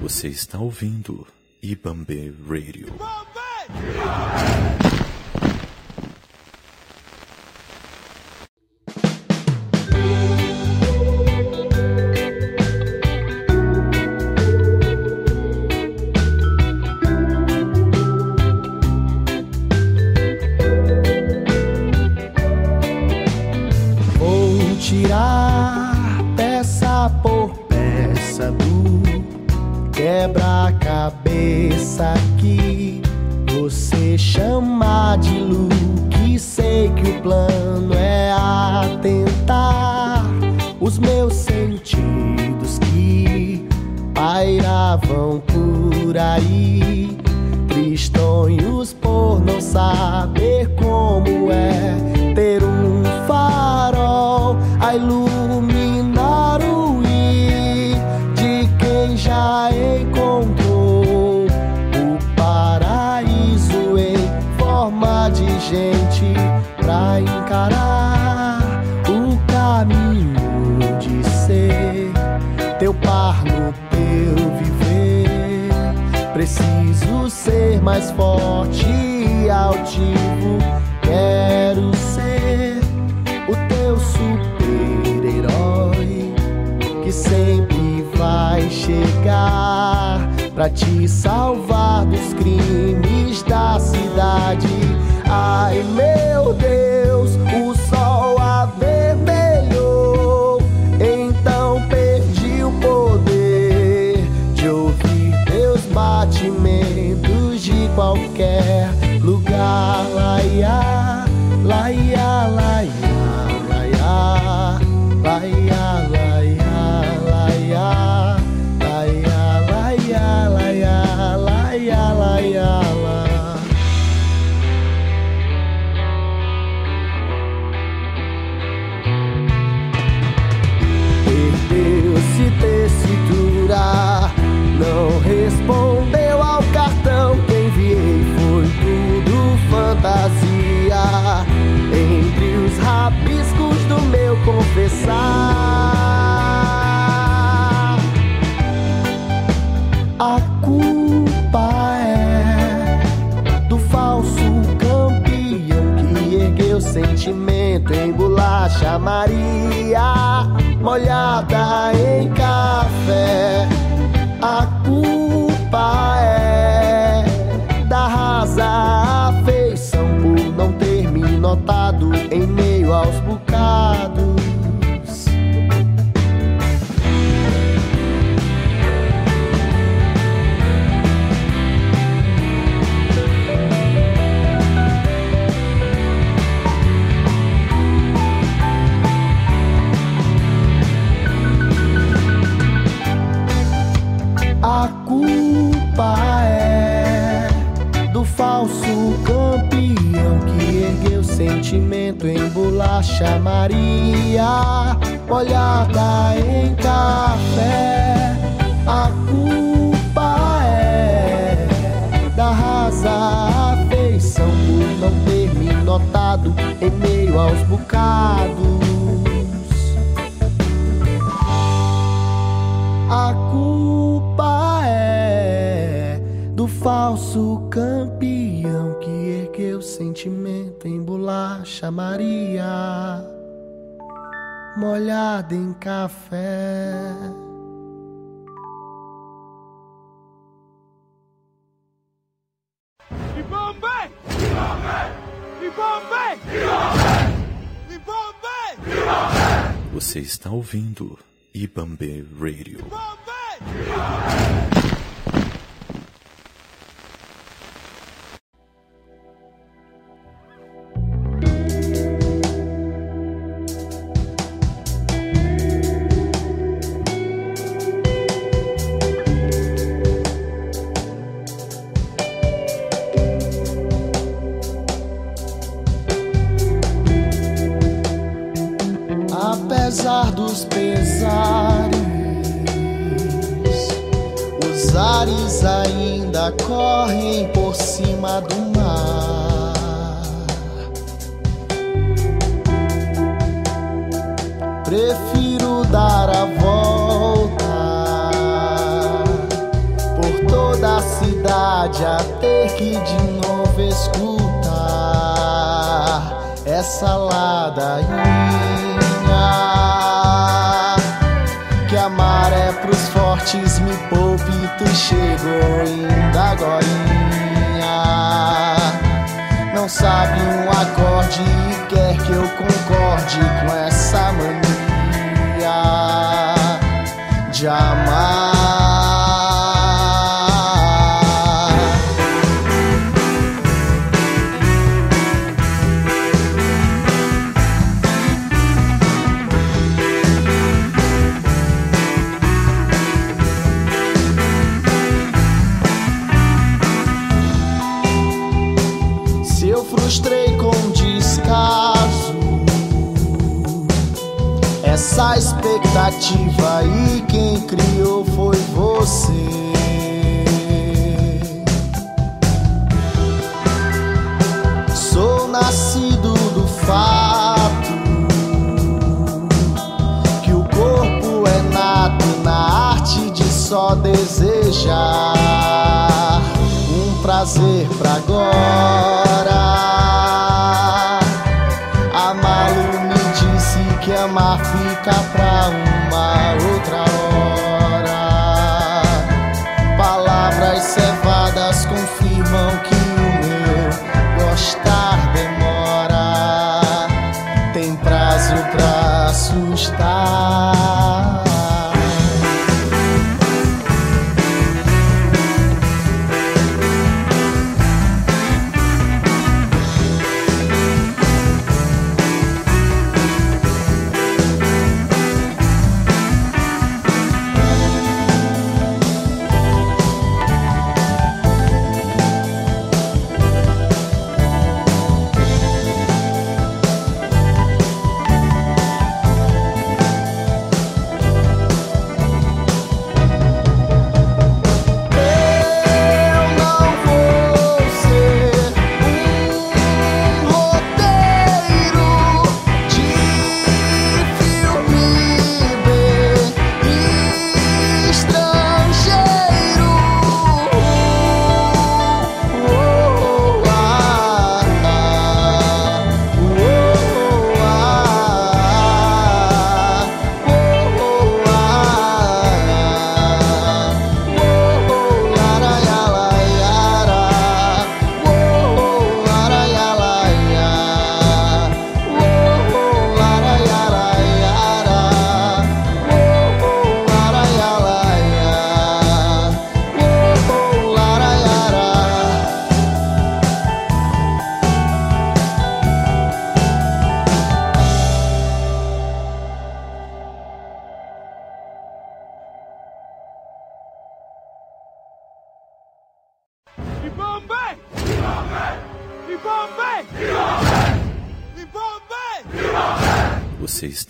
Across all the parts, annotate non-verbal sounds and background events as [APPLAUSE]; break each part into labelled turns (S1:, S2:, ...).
S1: Você está ouvindo Ibambe Radio.
S2: Ibambe! Ibambe! Teu par no teu viver. Preciso ser mais forte e altivo. Quero ser o teu super-herói que sempre vai chegar pra te salvar dos crimes da cidade. Ai meu Deus, Yeah. A culpa é do falso campeão que ergueu sentimento em bolacha Maria molhada em café. Em bolacha Maria, molhada em café. A culpa é da rasa afeição por não ter me notado em meio aos bocados. A culpa é do falso campeão que porque o sentimento embolacha Maria, molhada em café.
S3: Ibambe! Ibambe! Ibambe! Ibambe! E Bombay!
S1: Você está ouvindo Ibambe Radio.
S2: Essa ladainha. Que amar é pros fortes, me poupe, tu chegou ainda agora. Não sabe um acorde e quer que eu concorde com essa mania de amar. Expectativa e quem criou foi você. Sou nascido do fato que o corpo é nato na arte de só desejar um prazer pra agora. Que amar fica pra uma outra hora. Palavras cevadas confirmam que o meu gostar demora. Tem prazo pra assustar.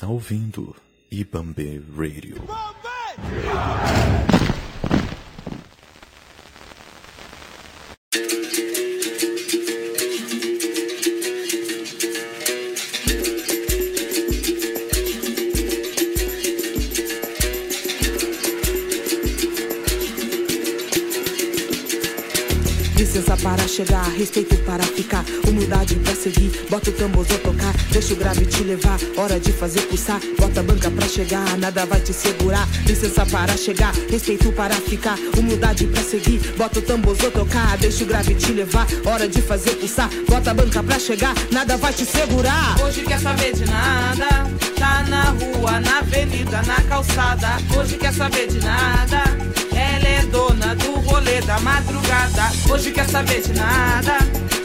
S1: Está ouvindo Ibambe Radio.
S4: Seguir. Bota o tamborzão tocar, deixa o grave te levar. Hora de fazer pulsar, bota a banca pra chegar, nada vai te segurar. Licença para chegar, respeito para ficar, humildade pra seguir. Bota o tamborzão tocar, deixa o grave te levar. Hora de fazer pulsar, bota a banca pra chegar, nada vai te segurar.
S5: Hoje quer saber de nada, tá na rua, na avenida, na calçada. Hoje quer saber de nada, ela é dona do rolê da madrugada. Hoje quer saber de nada,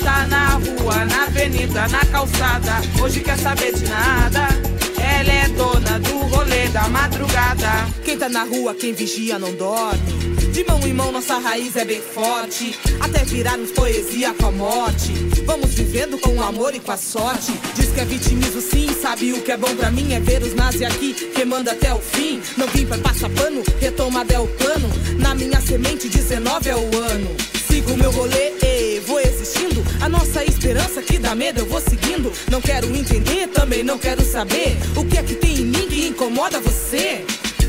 S5: tá na rua, na avenida, na calçada. Hoje quer saber de nada, ela é dona do rolê da madrugada.
S4: Quem tá na rua, quem vigia não dorme. De mão em mão, nossa raiz é bem forte. Até virarmos poesia com a morte. Vamos vivendo com o amor e com a sorte. Diz que é vitimismo sim, sabe o que é bom pra mim? É ver os nazi aqui, queimando até o fim. Não vim pra passar pano, retomada é o plano. Na minha semente, 19 é o ano. Sigo meu rolê, e vou existindo. A nossa esperança que dá medo, eu vou seguindo. Não quero entender, também não quero saber. O que é que tem em mim que incomoda você?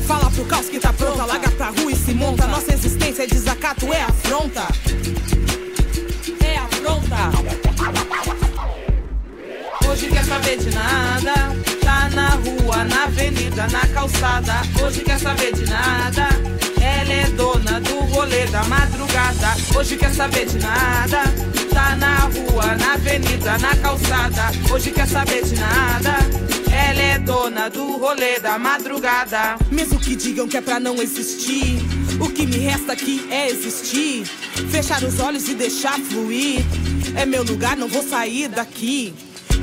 S4: Fala pro caos que tá pronta, larga pra rua e se monta. Nossa existência é desacato, é afronta. É afronta.
S5: Hoje quer saber de nada, tá na rua, na avenida, na calçada. Hoje quer saber de nada, é dona do rolê da madrugada. Hoje quer saber de nada, tá na rua, na avenida, na calçada. Hoje quer saber de nada. Ela é dona do rolê da madrugada.
S4: Mesmo que digam que é pra não existir, o que me resta aqui é existir. Fechar os olhos e deixar fluir. É meu lugar, não vou sair daqui.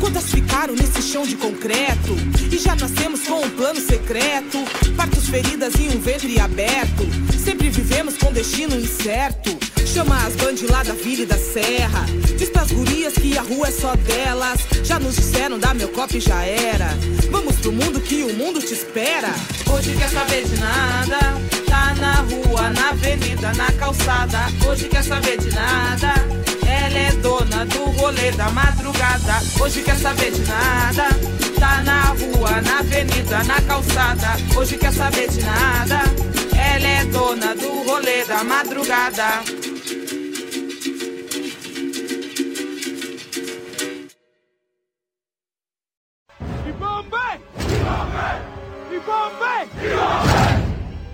S4: Quantas ficaram nesse chão de concreto? E já nascemos com um plano secreto. Partos feridas em um ventre aberto. Sempre vivemos com destino incerto. Chama as bandes lá da vila e da serra. Diz pras gurias que a rua é só delas. Já nos disseram, dá meu copo e já era. Vamos pro mundo que o mundo te espera.
S5: Hoje quer saber de nada, tá na rua, na avenida, na calçada. Hoje quer saber de nada, ela é dona do rolê da madrugada. Hoje quer saber de nada, tá na rua, na avenida, na calçada. Hoje quer saber de nada, ela é dona do rolê da madrugada.
S3: E Bombay! E Bombay!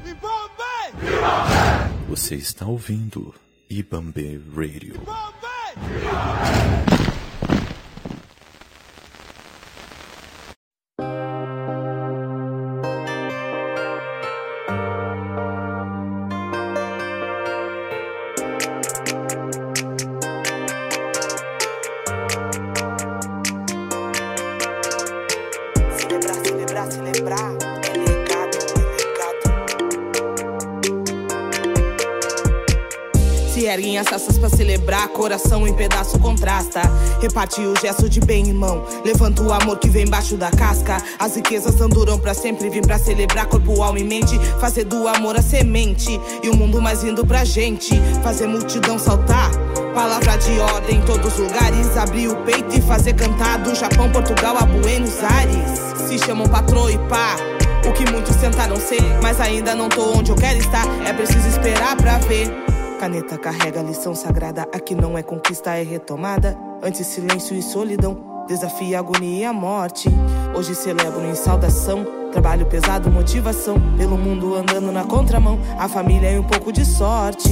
S3: E Bombay!
S1: Você está ouvindo Ibambe Radio.
S3: Bombay!
S4: Coração em pedaço contrasta. Reparte o gesto de bem irmão. Levanta o amor que vem embaixo da casca. As riquezas não duram pra sempre, vim pra celebrar corpo, alma e mente. Fazer do amor a semente e o mundo mais lindo pra gente. Fazer multidão saltar. Palavra de ordem em todos os lugares. Abrir o peito e fazer cantar do Japão, Portugal a Buenos Aires. Se chamam patrão e pá. O que muitos tentaram ser, mas ainda não tô onde eu quero estar. É preciso esperar pra ver. Caneta carrega a lição sagrada. Aqui não é conquista, é retomada. Antes silêncio e solidão. Desafia a agonia e a morte. Hoje celebro em saudação. Trabalho pesado, motivação. Pelo mundo andando na contramão. A família e um pouco de sorte.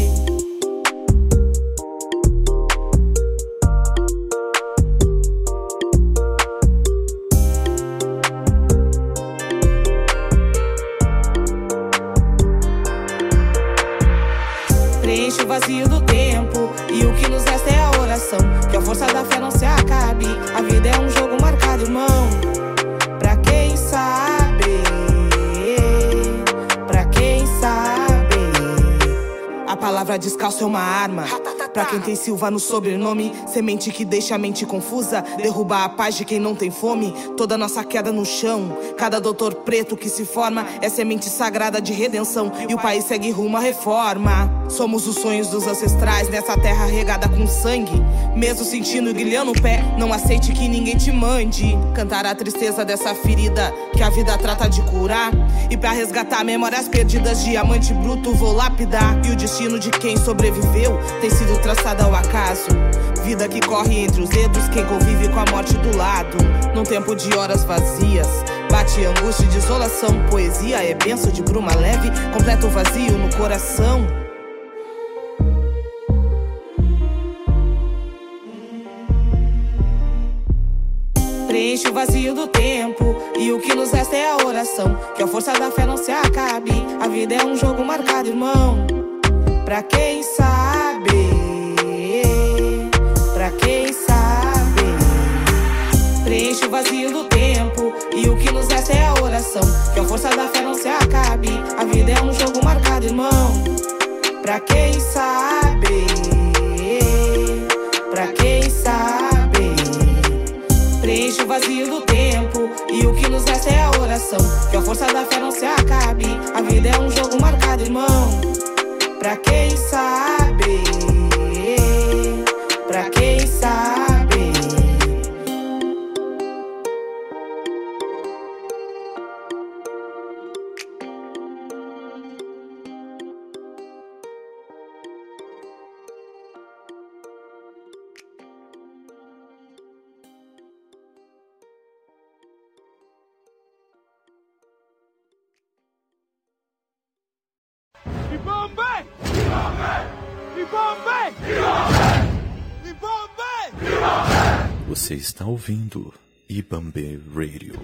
S4: Descalço é uma arma. Pra quem tem Silva no sobrenome, semente que deixa a mente confusa, derruba a paz de quem não tem fome. Toda nossa queda no chão, cada doutor preto que se forma é semente sagrada de redenção e o país segue rumo à reforma. Somos os sonhos dos ancestrais nessa terra regada com sangue. Mesmo sentindo o grilhão no pé, não aceite que ninguém te mande. Cantar a tristeza dessa ferida que a vida trata de curar. E pra resgatar memórias perdidas, diamante bruto vou lapidar. E o destino de quem sobreviveu tem sido traçado ao acaso. Vida que corre entre os dedos, quem convive com a morte do lado. Num tempo de horas vazias, bate angústia e desolação. Poesia é benção de bruma leve, completa o vazio no coração. Preenche o vazio do tempo e o que nos resta é a oração. Que a força da fé não se acabe. A vida é um jogo marcado, irmão. Pra quem sabe, pra quem sabe. Preenche o vazio do tempo e o que nos resta é a oração. Que a força da fé não se acabe. A vida é um jogo marcado, irmão. Pra quem sabe, Do tempo e o que nos resta é a oração. Que a força da fé não se acabe. A vida é um jogo marcado, irmão. Pra quem sabe.
S1: Está ouvindo Ibambe Radio.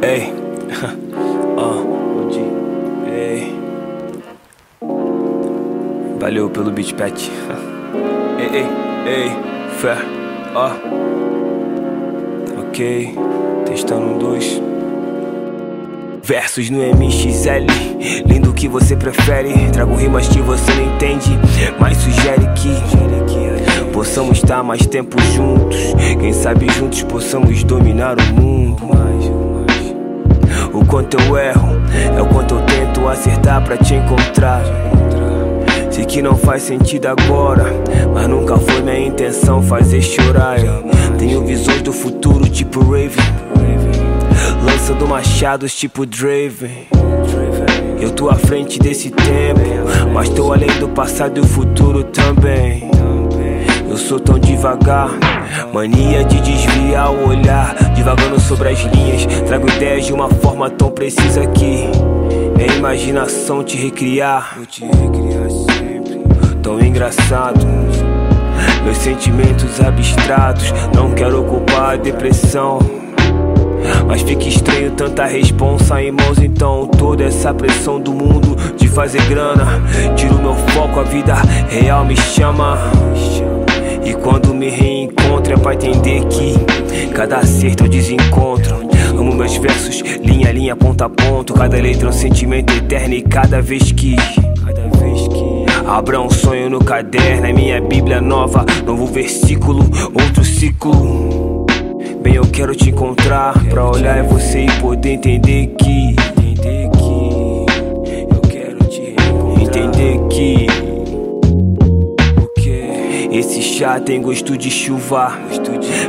S6: Ei, [LAUGHS] bom dia. Ei, valeu pelo beat pet. [LAUGHS] Ei, ei, ei, fé, ó. Ok, testando um, dois. Versos no MXL, lindo que você prefere. Trago rimas que você não entende, mas sugere que possamos estar mais tempo juntos. Quem sabe juntos possamos dominar o mundo. O quanto eu erro, é o quanto eu tento acertar pra te encontrar. Sei que não faz sentido agora, mas nunca foi minha intenção fazer chorar. Eu tenho visões do futuro tipo Raven, lançando machados tipo Draven. Eu tô à frente desse tempo, mas tô além do passado e o futuro também. Eu sou tão devagar, mania de desviar o olhar, divagando sobre as linhas. Trago ideias de uma forma tão precisa que é imaginação te recriar. Tão engraçado. Meus sentimentos abstratos, não quero ocupar a depressão. Mas fica estranho tanta responsa em mãos, então toda essa pressão do mundo de fazer grana. Tiro meu foco, a vida real me chama. E quando me reencontro é pra entender que cada acerto é um desencontro. Amo meus versos, linha a linha, ponto a ponto. Cada letra é um sentimento eterno e cada vez que. Cada vez que. Abra um sonho no caderno, é minha Bíblia nova. Novo versículo, outro ciclo. Bem, eu quero te encontrar pra olhar em você e poder entender que. Entender que. Eu quero te. Entender que. Esse chá tem gosto de chuva.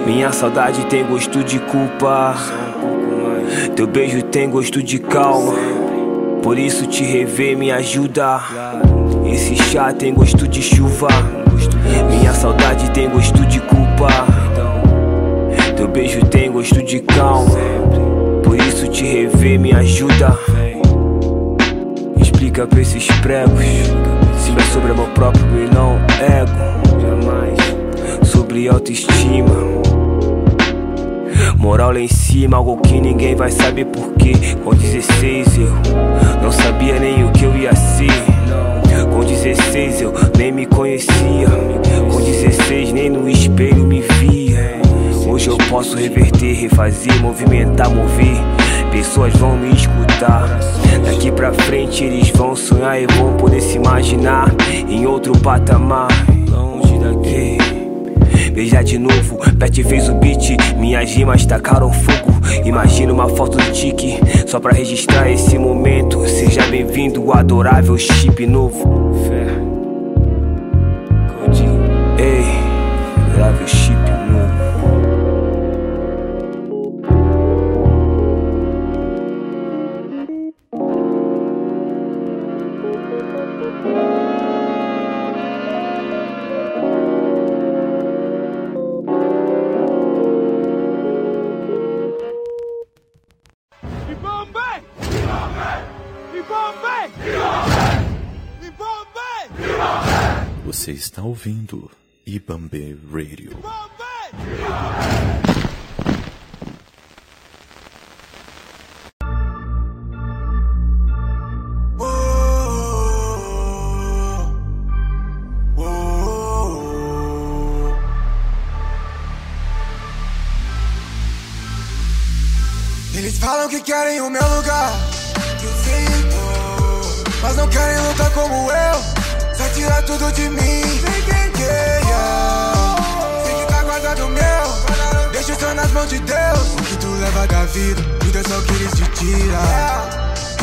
S6: Minha saudade tem gosto de culpa. Teu beijo tem gosto de calma. Por isso te rever me ajuda. Esse chá tem gosto de chuva. Minha saudade tem gosto de culpa. Teu beijo tem gosto de calma. Por isso te rever me ajuda. Explica pra esses pregos. Se é sobre amor próprio e não ego. Jamais. Sobre autoestima. Moral lá em cima, algo que ninguém vai saber porquê. Com 16 eu não sabia nem o que eu ia ser. Com 16 eu nem me conhecia. Com 16 nem no espelho me via. Hoje eu posso reverter, refazer, movimentar, mover. Pessoas vão me escutar. Daqui pra frente eles vão sonhar e vão poder se imaginar em outro patamar. Longe daqui. Veja de novo, Pet fez o beat, minhas rimas tacaram fogo. Imagina uma foto do tique, só pra registrar esse momento. Seja bem-vindo, adorável chip novo. Fé. Ei, adorável chip
S1: ouvindo Ibambe Radio.
S7: Eles falam que querem o meu lugar, que eu sei, mas não querem lutar como eu. Só tirar tudo de mim. Yeah, yeah. Tá guardado o meu. Deixa o céu nas mãos de Deus. O que tu leva da vida, e Deus só que eles te tira.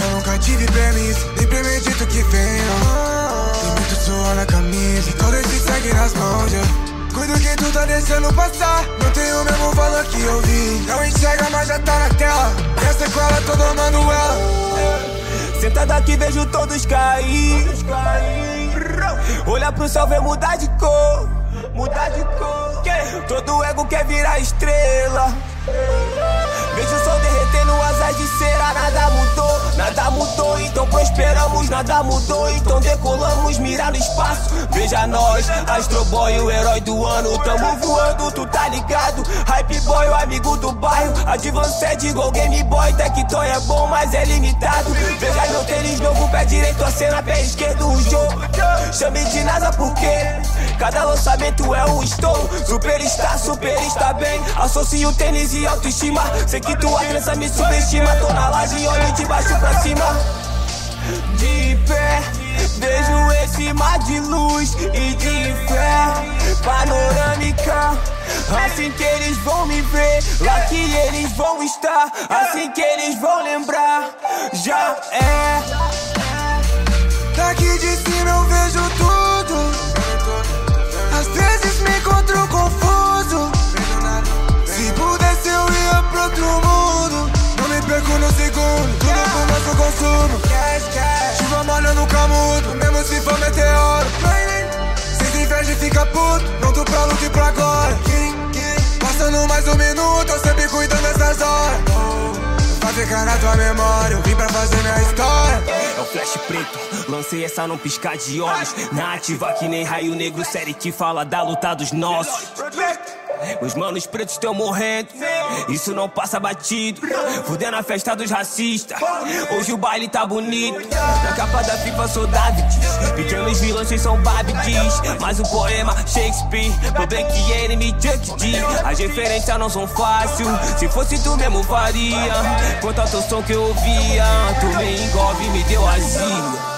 S7: Eu nunca tive permisso, nem premedito que venha. Tem muito suor na camisa, e todo esse sangue nas mãos. Yeah. Cuido que tu tá deixando passar. Não tem o mesmo valor que eu vi. Não enxerga, mas já tá na tela. E a sequela tô domando ela.
S8: Senta daqui, vejo todos cair. Olha pro céu, vem mudar de cor. Mudar de cor. Todo ego quer virar estrela. Vejo o sol derretendo asas de cera, nada mudou, nada mudou, então prosperamos, nada mudou, então decolamos, mirar no espaço. Veja nós, Astro Boy, o herói do ano, tamo voando, tu tá ligado? Hype Boy, o amigo do bairro, Advanced, igual Game Boy, Tectoy é bom, mas é limitado. Veja meu tênis novo, pé direito, a cena, pé esquerdo, o jogo. Chame de NASA porque cada lançamento é um estouro. Super está, bem, associo tênis e autoestima. Sei que tua crença me subestima. Tô na laje olho de baixo pra cima. De pé, vejo esse mar de luz e de fé. Panorâmica. Assim que eles vão me ver, lá que eles vão estar. Assim que eles vão lembrar, já é.
S7: Daqui de cima eu vejo tudo. Às vezes me encontro perco no segundo, tudo pro nosso consumo. Chuva molha no camudo, mesmo se for meteoro. Sem inveja e fica puto, pronto pra luta e pra agora. Passando mais um minuto, eu sempre cuidando dessas horas. Vai ficar na tua memória, eu vim pra fazer minha história.
S8: É o flash preto, lancei essa num piscar de olhos. Na ativa que nem raio negro, série que fala da luta dos nossos. Os manos pretos estão morrendo, isso não passa batido. Fudendo a festa dos racistas, hoje o baile tá bonito. Na capa da FIFA sou Davids, pequenos vilões vocês são Babidis. Mais um poema Shakespeare, pro Black Enemy Chuck D. As referências não são fáceis, se fosse tu mesmo faria. Quanto ao teu som que eu ouvia, tu me engolve e me deu asilo.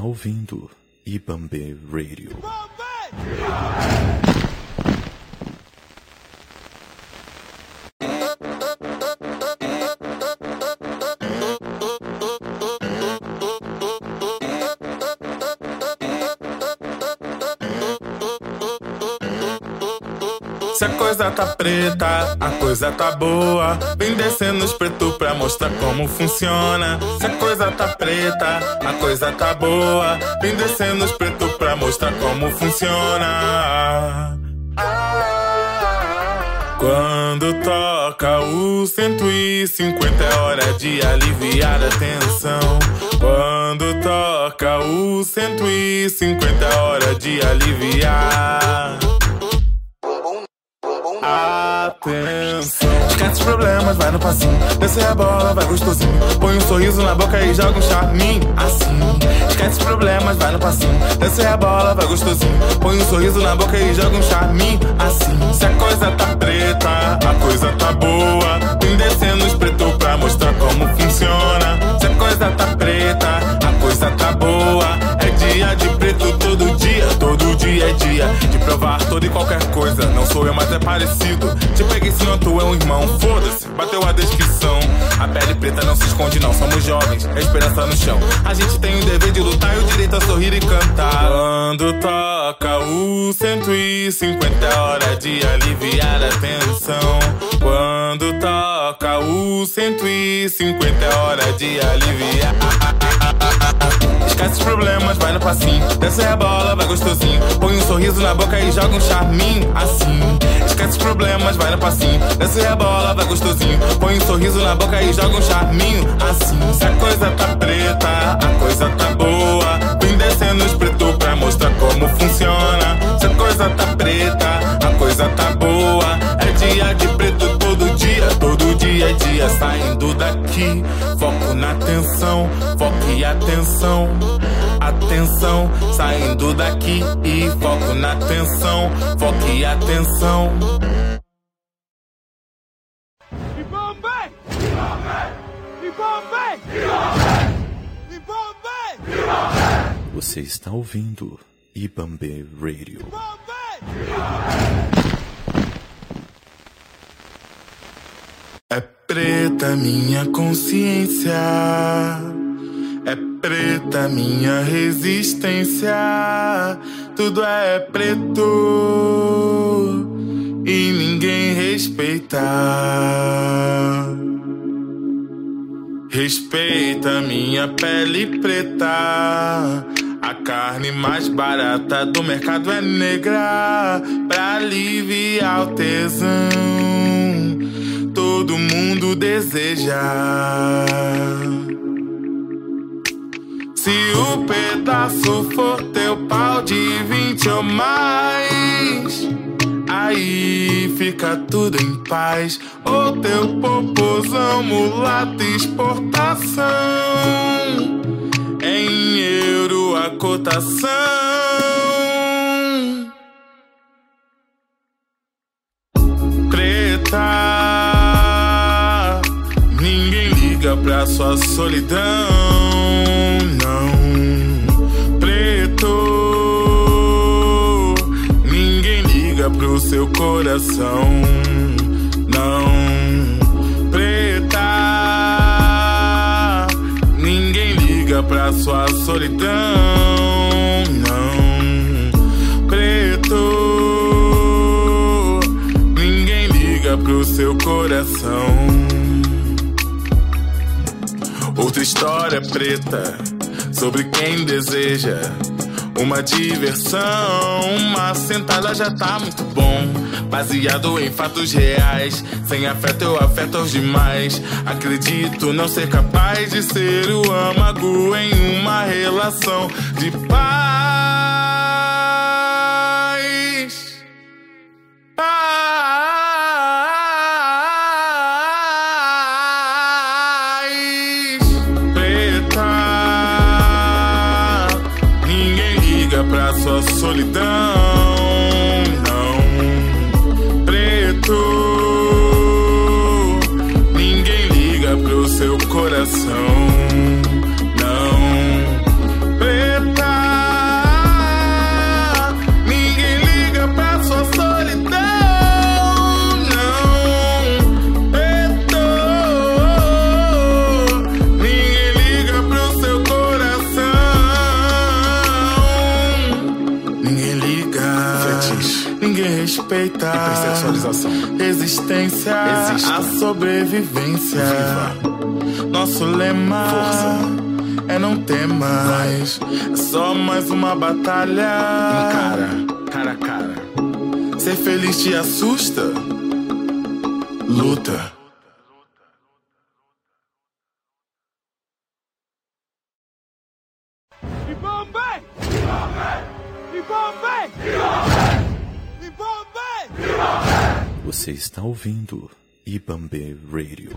S1: Está ouvindo Ibambe Radio.
S9: Se a coisa tá preta, a coisa tá boa. Vem descendo os preto pra mostrar como funciona. Se a coisa tá preta, a coisa tá boa. Vem descendo os preto pra mostrar como funciona. Quando toca o 150 é hora de aliviar a tensão. Quando toca o 150 é hora de aliviar. Atenção. Esquece os problemas, vai no passinho. Desce a bola, vai gostosinho. Põe um sorriso na boca e joga um charminho. Assim. Esquece os problemas, vai no passinho. Desce a bola, vai gostosinho. Põe um sorriso na boca e joga um charminho. Assim. Se a coisa tá preta, a coisa tá boa. Vem descendo os preto pra mostrar como funciona. Se a coisa tá preta, a coisa tá boa. É dia de preto de provar toda e qualquer coisa. Não sou eu, mas é parecido. Te peguei não tu é um irmão, foda-se, bateu a descrição. A pele preta não se esconde, não somos jovens, é esperança no chão. A gente tem o dever de lutar e o direito a sorrir e cantar. Quando toca o 150 é hora de aliviar a tensão. Quando toca o 150 é hora de aliviar. Esquece os problemas, vai no passinho. Desce a bola, vai gostosinho. Põe um sorriso na boca e joga um charminho. Assim. Esquece os problemas, vai no passinho. Desce a bola, vai gostosinho. Põe um sorriso na boca e joga um charminho. Assim. Se a coisa tá preta, a coisa tá boa. Vem descendo os preto pra mostrar como funciona. Se a coisa tá preta, a coisa tá boa. É dia de energia saindo daqui. Foco na atenção, foco e atenção. Atenção, saindo daqui e foco na atenção, foco e atenção.
S3: E Bombay! E Bombay! E Bombay!
S1: Você está ouvindo Ibambe Radio.
S9: É preta minha consciência, é preta minha resistência. Tudo é preto e ninguém respeita. Respeita minha pele preta. A carne mais barata do mercado é negra. Pra aliviar o tesão, todo mundo deseja. Se o pedaço for teu pau de vinte ou mais, aí fica tudo em paz. Ou teu popozão, mulata exportação. Em euro a cotação. Preta, pra sua solidão, não. Preto, ninguém liga pro seu coração, não. Preta, ninguém liga pra sua solidão, não. Preto, ninguém liga pro seu coração. Outra história preta sobre quem deseja uma diversão. Uma sentada já tá muito bom. Baseado em fatos reais. Sem afeto eu afeto aos demais. Acredito não ser capaz de ser o âmago em uma relação de paz. Resistência.
S10: Exista.
S9: A sobrevivência. Nosso lema.
S10: Força.
S9: É não ter mais. É só mais uma batalha.
S10: Encara, cara a cara.
S9: Ser feliz te assusta? Luta.
S1: Você está ouvindo Ibambe Radio.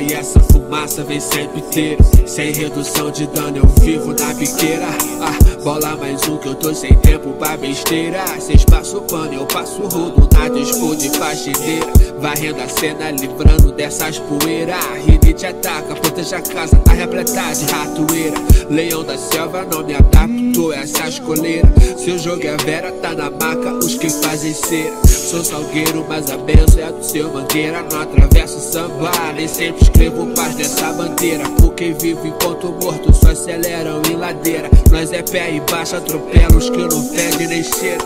S11: E essa fumaça vem sempre inteira. Sem redução de dano, eu vivo na biqueira. Ah,
S12: Bola mais um que eu tô sem tempo pra besteira. Cês passam pano, eu passo rodo na disco de faxineira. Varrendo a cena, livrando dessas poeiras. Rinite ataca, proteja a casa, tá repleta de ratoeira. Leão da selva, não me adaptou a essas coleiras. Seu jogo é vera, tá na maca, os que fazem cera. Sou salgueiro, mas a benção é do seu mangueira. Não atravesso samba, nem sempre escrevo paz nessa bandeira. Porque vivo enquanto morto, só aceleram em ladeira. Nós é pé e baixo, atropela os que não fede nem cheira.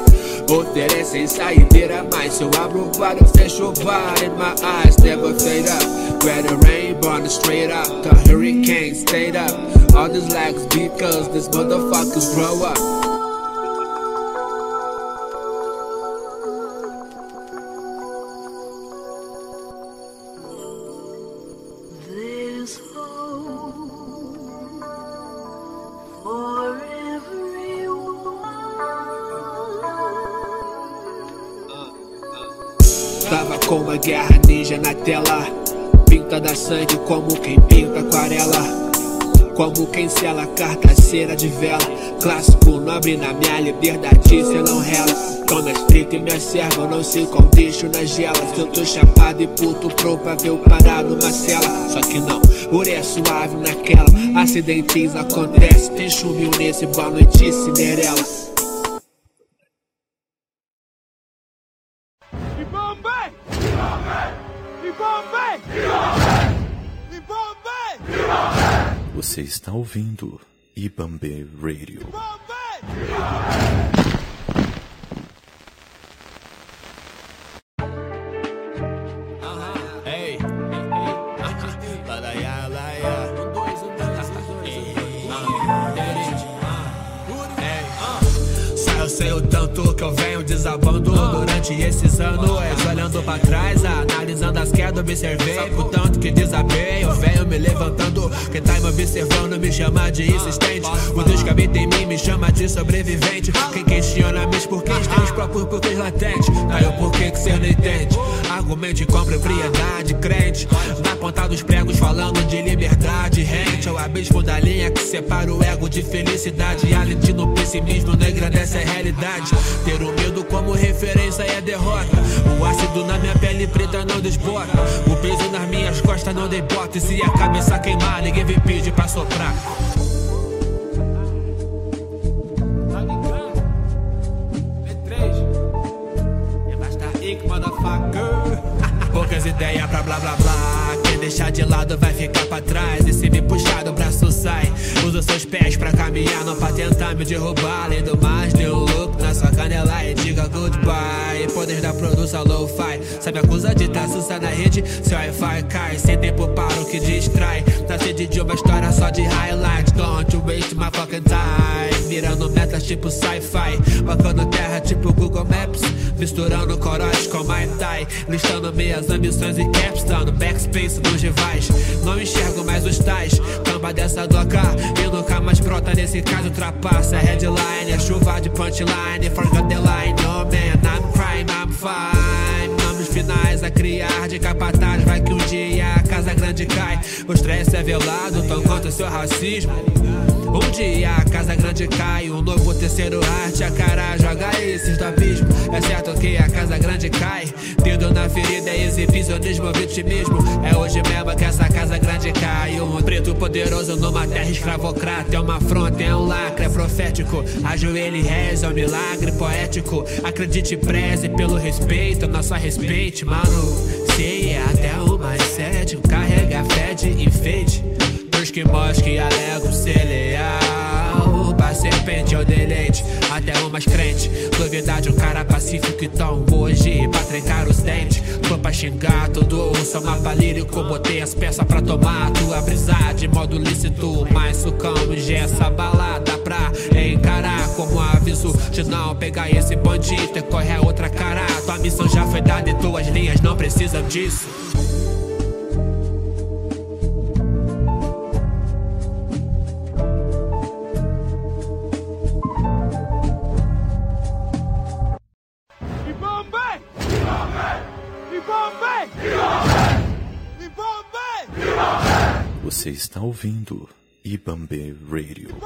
S12: Oferecem saideira, mas se eu abro o bar, eu fecho o bar. In my eyes never fade up. Where the rain born straight up, the hurricane stayed up. All these legs because these motherfuckers grow up. Tava com uma guerra ninja na tela. Pinta da sangue como quem pinta aquarela. Como quem sela cartaceira de vela. Clássico nobre na minha liberdade, cê não rela. Tô na estrita e minha serva, não sei qual deixo nas gelas. Eu tô chapado e puto provável parar numa cela. Só que não, por é suave naquela. Acidentes acontece, tem chumil nesse boa noite, Cinderela.
S1: Você está ouvindo Ibambe Radio.
S11: Sei [LAUGHS] o tanto que eu venho desabando durante esses anos. Olhando pra trás, analisando as quedas, observei o tanto que desabei. Eu venho me levantando. Quem tá me observando me chama de insistente. O Deus que habita em mim me chama de sobrevivente. Quem questiona meus porquês tem os próprios porquês latentes. Aí o porquê que cê não entende. Argumente com propriedade, crente. Na ponta dos pregos falando de liberdade. Rente ao abismo da linha que separa o ego de felicidade. Além de pessimismo, não engrandece a realidade. Ter o medo como referência é derrota. O ácido na minha pele preta não desbota. O peso nas minhas costas não debota. E se a cabeça queimar, ninguém vem pedir pra soprar. Poucas ideias pra blá blá blá. Quem deixar de lado vai ficar pra trás. E se me puxar do braço sai. Usa seus pés pra caminhar, não pra tentar me derrubar. Além do mais, dê um look na sua canela e diga goodbye. Poder da produção low-fi. Sabe acusa de tá sussa na rede? Seu Wi-Fi cai. Sem tempo para o que distrai. Tá sede de uma história só de highlights. Don't waste my fucking time. Mirando metas tipo sci-fi. Bacando terra tipo Google Maps. Misturando corote com Mai Tai. Listando minhas ambições e caps. Dando backspace nos rivais. Não enxergo mais os tais. Camba dessa doca. E nunca mais brota nesse caso ultrapassa. Headline, a chuva de punchline. Forgot the line. No man, I'm crime, I'm fine. Nomes finais a criar de capataz. Vai que um dia grande cai. O estresse é velado, tão quanto seu racismo. Um dia a casa grande cai, um novo terceiro arte, a cara joga esses do abismo. É certo que a casa grande cai, dedo na ferida é exibicionismo, vitimismo. É hoje mesmo que essa casa grande cai. Um preto poderoso numa terra escravocrata. É uma afronta, é um lacre, é profético. Ajoelhe e reze, é um milagre poético. Acredite e preze pelo respeito, nosso respeite, mano. Se é até o mais cético, carrega fé de enfeite. Pros que mosque alegam ser leal Pra serpente ou deleite Até o mais crente Novidade, um cara pacífico então Hoje pra trancar os dentes. Tô pra xingar tudo Sou mapa lírico Botei as peças pra tomar. Tua brisa de modo lícito Mas sucamos essa balada pra encarar. Como aviso de não pegar esse bandido E correr outra cara. Tua missão já foi dada e tuas linhas não precisam disso
S1: Você está ouvindo Ibambe Radio.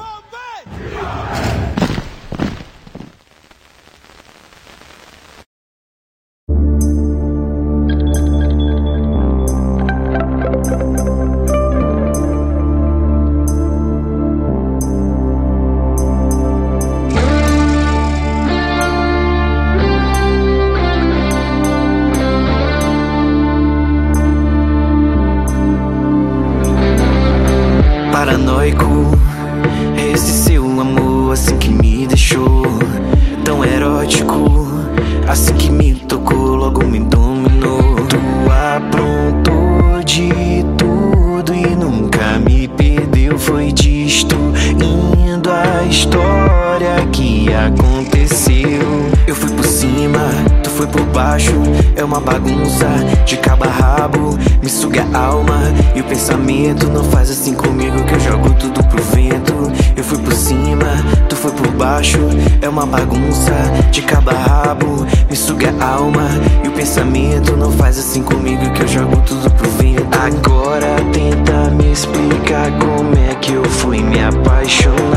S13: alma E o pensamento não faz assim comigo que eu jogo tudo pro vento Agora tenta me explicar como é que eu fui me apaixonar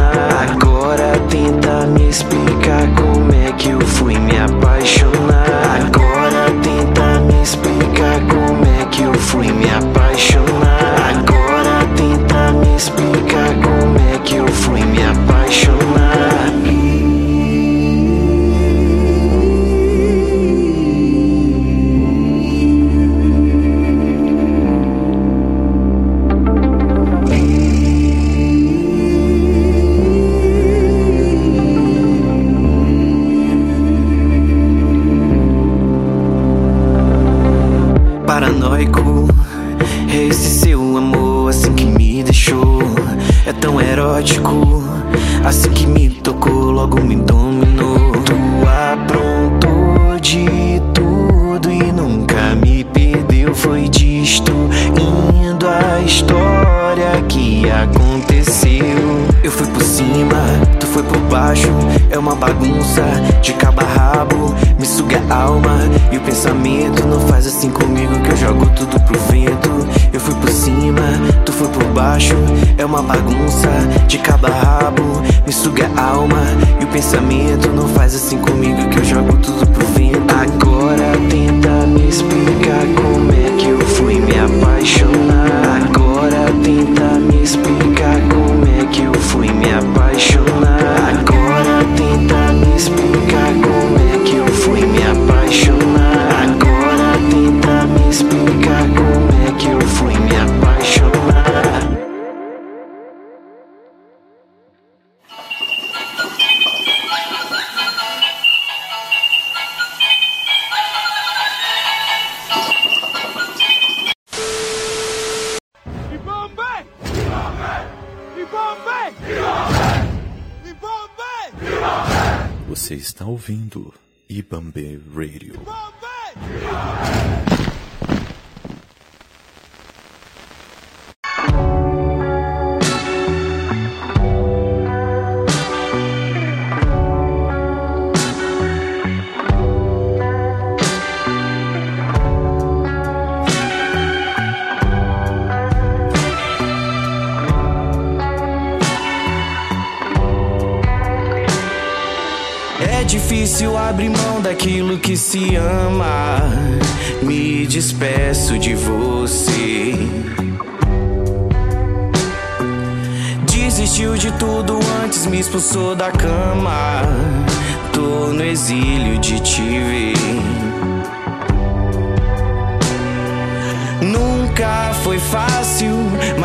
S1: ouvindo Ibambe Radio.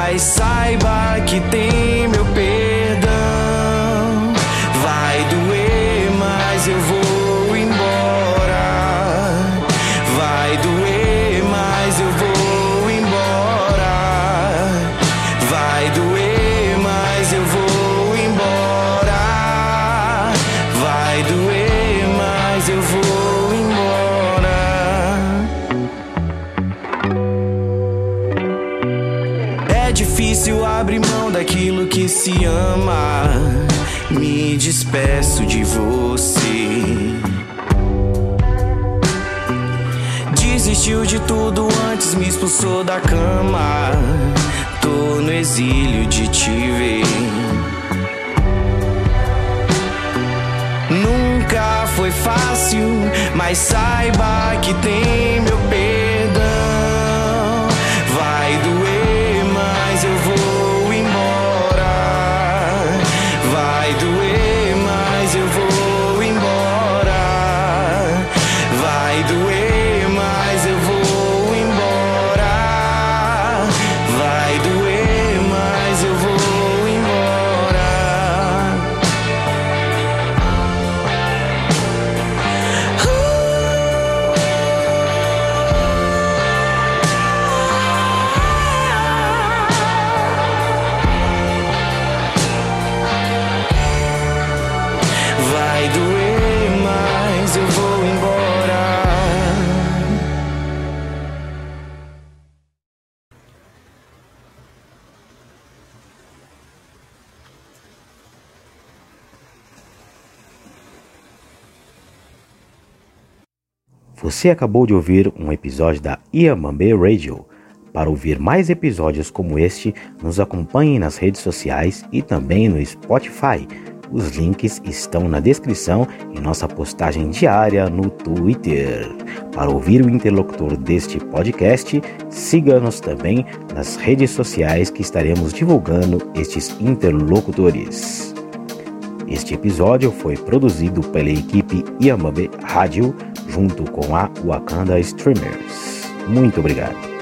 S13: mas saiba que tem meu peito. despeço de você. Desistiu de tudo antes, me expulsou da cama. Tô no exílio de te ver. Nunca foi fácil, mas saiba que tem meu peito
S14: Você acabou de ouvir um episódio da Iamambe Radio. Para ouvir mais episódios como este, nos acompanhe nas redes sociais e também no Spotify. Os links estão na descrição e nossa postagem diária no Twitter. Para ouvir o interlocutor deste podcast, siga-nos também nas redes sociais que estaremos divulgando estes interlocutores. Este episódio foi produzido pela equipe Yamabe Rádio junto com a Wakanda Streamers. Muito obrigado.